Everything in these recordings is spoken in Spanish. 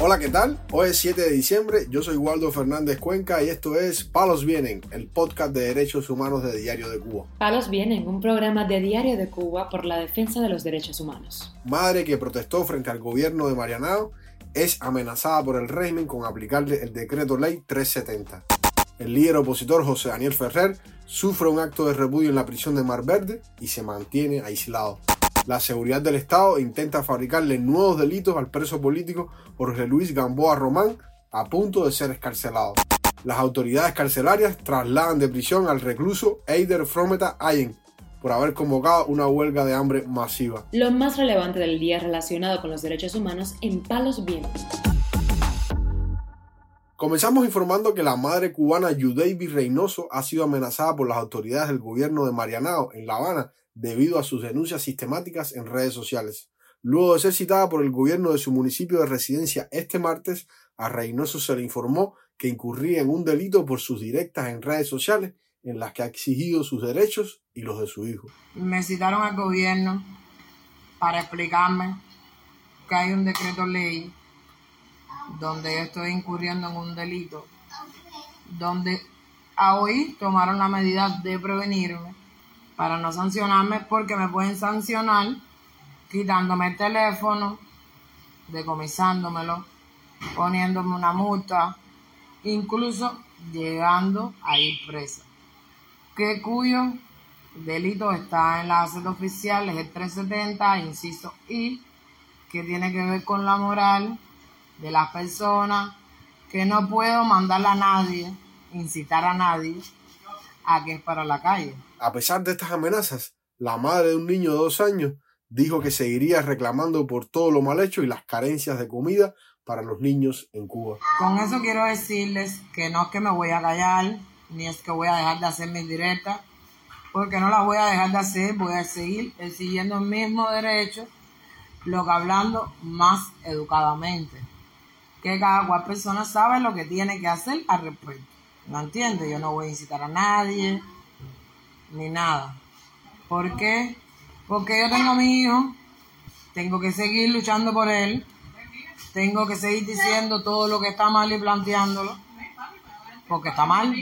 Hola, ¿qué tal? Hoy es 7 de diciembre, yo soy Waldo Fernández Cuenca y esto es Palos Vienen, el podcast de derechos humanos de Diario de Cuba. Palos Vienen, un programa de Diario de Cuba por la defensa de los derechos humanos. Madre que protestó frente al gobierno de Marianao es amenazada por el régimen con aplicarle el decreto ley 370. El líder opositor José Daniel Ferrer sufre un acto de repudio en la prisión de Mar Verde y se mantiene aislado. La seguridad del Estado intenta fabricarle nuevos delitos al preso político Jorge Luis Gamboa Román a punto de ser escarcelado. Las autoridades carcelarias trasladan de prisión al recluso Eider Frometa Ayen por haber convocado una huelga de hambre masiva. Lo más relevante del día relacionado con los derechos humanos en Palos Vientos. Comenzamos informando que la madre cubana Yudeiby Reynoso ha sido amenazada por las autoridades del gobierno de Marianao en La Habana debido a sus denuncias sistemáticas en redes sociales. Luego de ser citada por el gobierno de su municipio de residencia este martes, a Reynoso se le informó que incurría en un delito por sus directas en redes sociales en las que ha exigido sus derechos y los de su hijo. Me citaron al gobierno para explicarme que hay un decreto ley donde yo estoy incurriendo en un delito, donde a hoy tomaron la medida de prevenirme para no sancionarme porque me pueden sancionar quitándome el teléfono, decomisándomelo, poniéndome una multa, incluso llegando a ir presa. Que cuyo delito está en la aceta oficial, es el 370, inciso I, que tiene que ver con la moral de las personas, que no puedo mandarle a nadie, incitar a nadie a que es para la calle. A pesar de estas amenazas, la madre de un niño de dos años dijo que seguiría reclamando por todo lo mal hecho y las carencias de comida para los niños en Cuba. Con eso quiero decirles que no es que me voy a callar, ni es que voy a dejar de hacer mis directas, porque no las voy a dejar de hacer, voy a seguir siguiendo el mismo derecho, lo que hablando más educadamente, que cada cual persona sabe lo que tiene que hacer al respecto. ¿No entiende? Yo no voy a incitar a nadie, ni nada. ¿Por qué? Porque yo tengo a mi hijo, tengo que seguir luchando por él, tengo que seguir diciendo todo lo que está mal y planteándolo, porque está mal.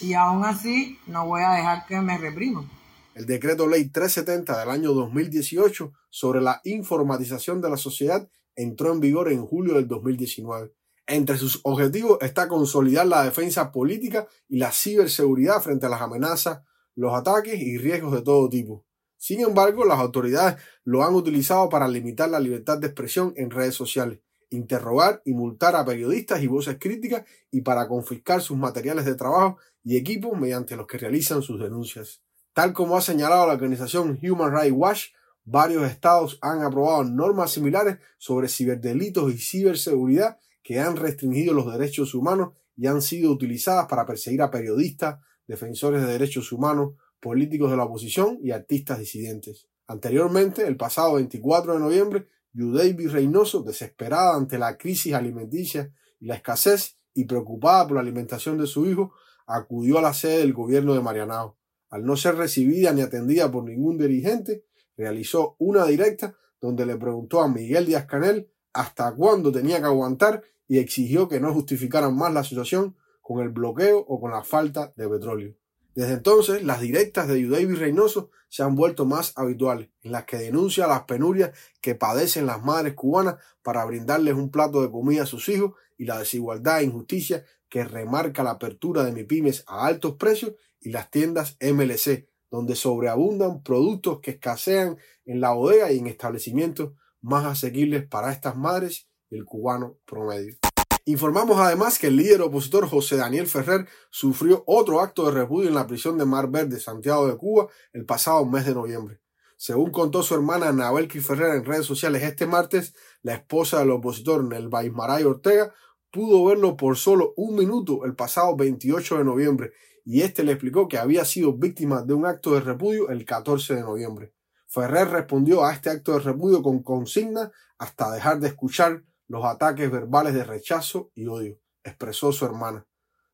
Y aún así no voy a dejar que me repriman. El decreto ley 370 del año 2018 sobre la informatización de la sociedad entró en vigor en julio del 2019. Entre sus objetivos está consolidar la defensa política y la ciberseguridad frente a las amenazas, los ataques y riesgos de todo tipo. Sin embargo, las autoridades lo han utilizado para limitar la libertad de expresión en redes sociales, interrogar y multar a periodistas y voces críticas y para confiscar sus materiales de trabajo y equipos mediante los que realizan sus denuncias. Tal como ha señalado la organización Human Rights Watch, varios estados han aprobado normas similares sobre ciberdelitos y ciberseguridad que han restringido los derechos humanos y han sido utilizadas para perseguir a periodistas, defensores de derechos humanos, políticos de la oposición y artistas disidentes. Anteriormente, el pasado 24 de noviembre, Yudeiby Reynoso, desesperada ante la crisis alimenticia y la escasez y preocupada por la alimentación de su hijo, acudió a la sede del gobierno de Marianao. Al no ser recibida ni atendida por ningún dirigente, realizó una directa donde le preguntó a Miguel Díaz Canel hasta cuándo tenía que aguantar y exigió que no justificaran más la situación con el bloqueo o con la falta de petróleo. Desde entonces, las directas de Yudavi Reynoso se han vuelto más habituales, en las que denuncia las penurias que padecen las madres cubanas para brindarles un plato de comida a sus hijos y la desigualdad e injusticia que remarca la apertura de MIPIMES a altos precios y las tiendas MLC, donde sobreabundan productos que escasean en la bodega y en establecimientos más asequibles para estas madres el cubano promedio. Informamos además que el líder opositor José Daniel Ferrer sufrió otro acto de repudio en la prisión de Mar Verde, Santiago de Cuba, el pasado mes de noviembre. Según contó su hermana Anabelki Ferrer en redes sociales este martes, la esposa del opositor Nelva Ismaray Ortega pudo verlo por solo un minuto el pasado 28 de noviembre y este le explicó que había sido víctima de un acto de repudio el 14 de noviembre. Ferrer respondió a este acto de repudio con consigna hasta dejar de escuchar los ataques verbales de rechazo y odio, expresó su hermana.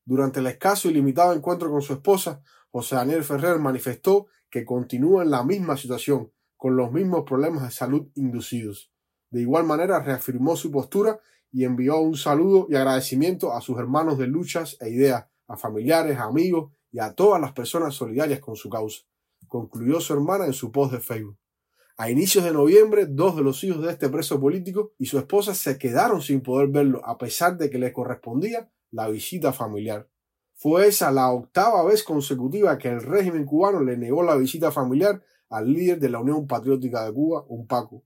Durante el escaso y limitado encuentro con su esposa, José Daniel Ferrer manifestó que continúa en la misma situación, con los mismos problemas de salud inducidos. De igual manera reafirmó su postura y envió un saludo y agradecimiento a sus hermanos de luchas e ideas, a familiares, amigos y a todas las personas solidarias con su causa, concluyó su hermana en su post de Facebook. A inicios de noviembre, dos de los hijos de este preso político y su esposa se quedaron sin poder verlo a pesar de que le correspondía la visita familiar. Fue esa la octava vez consecutiva que el régimen cubano le negó la visita familiar al líder de la Unión Patriótica de Cuba, un Paco.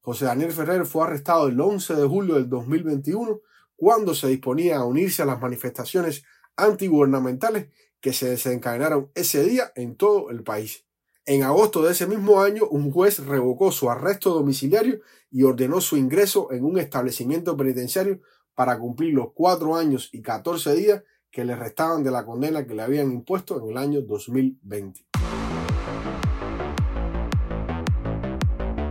José Daniel Ferrer fue arrestado el 11 de julio del 2021 cuando se disponía a unirse a las manifestaciones antigubernamentales que se desencadenaron ese día en todo el país. En agosto de ese mismo año, un juez revocó su arresto domiciliario y ordenó su ingreso en un establecimiento penitenciario para cumplir los cuatro años y catorce días que le restaban de la condena que le habían impuesto en el año 2020.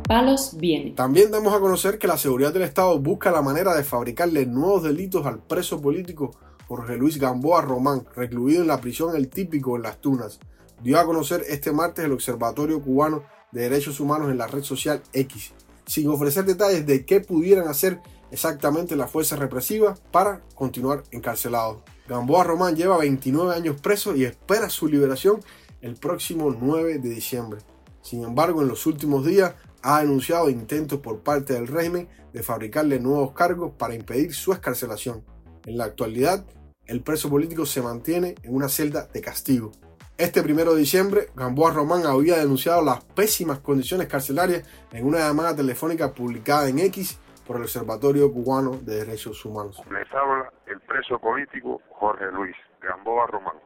Palos viene. También damos a conocer que la seguridad del Estado busca la manera de fabricarle nuevos delitos al preso político Jorge Luis Gamboa Román, recluido en la prisión El Típico en Las Tunas. Dio a conocer este martes el Observatorio Cubano de Derechos Humanos en la red social X, sin ofrecer detalles de qué pudieran hacer exactamente las fuerzas represivas para continuar encarcelados. Gamboa Román lleva 29 años preso y espera su liberación el próximo 9 de diciembre. Sin embargo, en los últimos días ha denunciado intentos por parte del régimen de fabricarle nuevos cargos para impedir su escarcelación. En la actualidad, el preso político se mantiene en una celda de castigo. Este primero de diciembre, Gamboa Román había denunciado las pésimas condiciones carcelarias en una llamada telefónica publicada en X por el Observatorio Cubano de Derechos Humanos. Les habla el preso político Jorge Luis Gamboa Román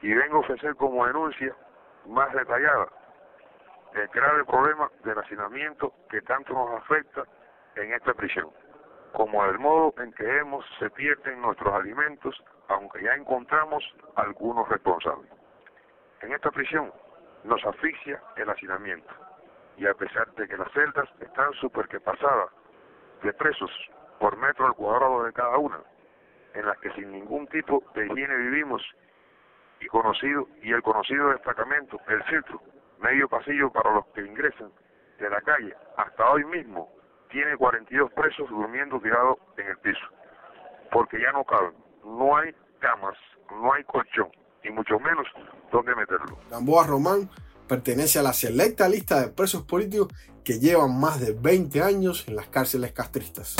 y vengo a ofrecer como denuncia más detallada el grave problema del hacinamiento que tanto nos afecta en esta prisión, como el modo en que hemos se pierden nuestros alimentos, aunque ya encontramos algunos responsables. En esta prisión nos asfixia el hacinamiento, y a pesar de que las celdas están súper que pasadas de presos por metro al cuadrado de cada una, en las que sin ningún tipo de higiene vivimos, y conocido y el conocido destacamento, el centro, medio pasillo para los que ingresan de la calle, hasta hoy mismo tiene 42 presos durmiendo tirados en el piso, porque ya no caben, no hay camas, no hay colchón, y mucho menos dónde meterlo. Gamboa Román pertenece a la selecta lista de presos políticos que llevan más de 20 años en las cárceles castristas.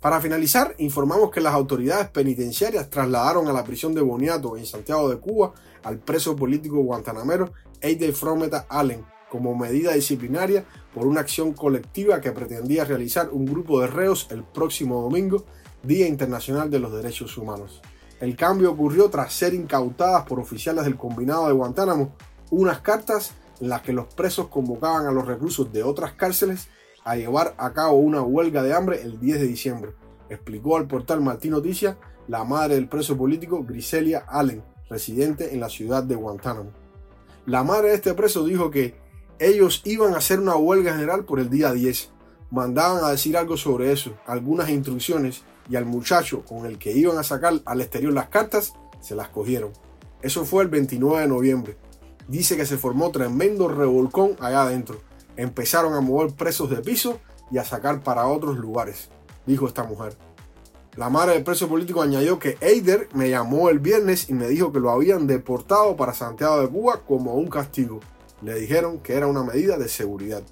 Para finalizar, informamos que las autoridades penitenciarias trasladaron a la prisión de Boniato en Santiago de Cuba al preso político guantanamero Eider Frometa Allen como medida disciplinaria por una acción colectiva que pretendía realizar un grupo de reos el próximo domingo, Día Internacional de los Derechos Humanos. El cambio ocurrió tras ser incautadas por oficiales del combinado de Guantánamo unas cartas en las que los presos convocaban a los reclusos de otras cárceles a llevar a cabo una huelga de hambre el 10 de diciembre, explicó al portal Martín Noticias la madre del preso político Griselia Allen, residente en la ciudad de Guantánamo. La madre de este preso dijo que ellos iban a hacer una huelga general por el día 10. Mandaban a decir algo sobre eso, algunas instrucciones, y al muchacho con el que iban a sacar al exterior las cartas, se las cogieron. Eso fue el 29 de noviembre dice que se formó tremendo revolcón allá adentro. Empezaron a mover presos de piso y a sacar para otros lugares, dijo esta mujer. La madre del preso político añadió que Eider me llamó el viernes y me dijo que lo habían deportado para Santiago de Cuba como un castigo. Le dijeron que era una medida de seguridad.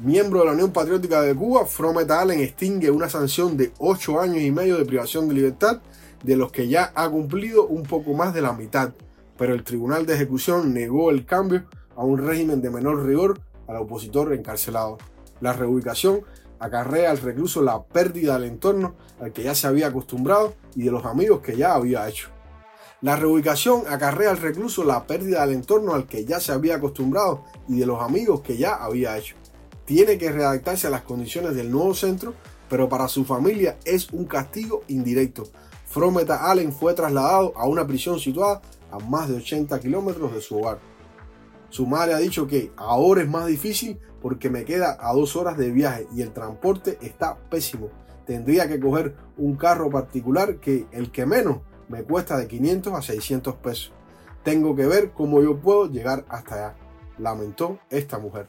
Miembro de la Unión Patriótica de Cuba, Fromet Allen extingue una sanción de 8 años y medio de privación de libertad, de los que ya ha cumplido un poco más de la mitad, pero el Tribunal de Ejecución negó el cambio a un régimen de menor rigor al opositor encarcelado. La reubicación acarrea al recluso la pérdida del entorno al que ya se había acostumbrado y de los amigos que ya había hecho. La reubicación acarrea al recluso la pérdida del entorno al que ya se había acostumbrado y de los amigos que ya había hecho. Tiene que redactarse a las condiciones del nuevo centro, pero para su familia es un castigo indirecto. Frometa Allen fue trasladado a una prisión situada a más de 80 kilómetros de su hogar. Su madre ha dicho que ahora es más difícil porque me queda a dos horas de viaje y el transporte está pésimo. Tendría que coger un carro particular que el que menos me cuesta de 500 a 600 pesos. Tengo que ver cómo yo puedo llegar hasta allá, lamentó esta mujer.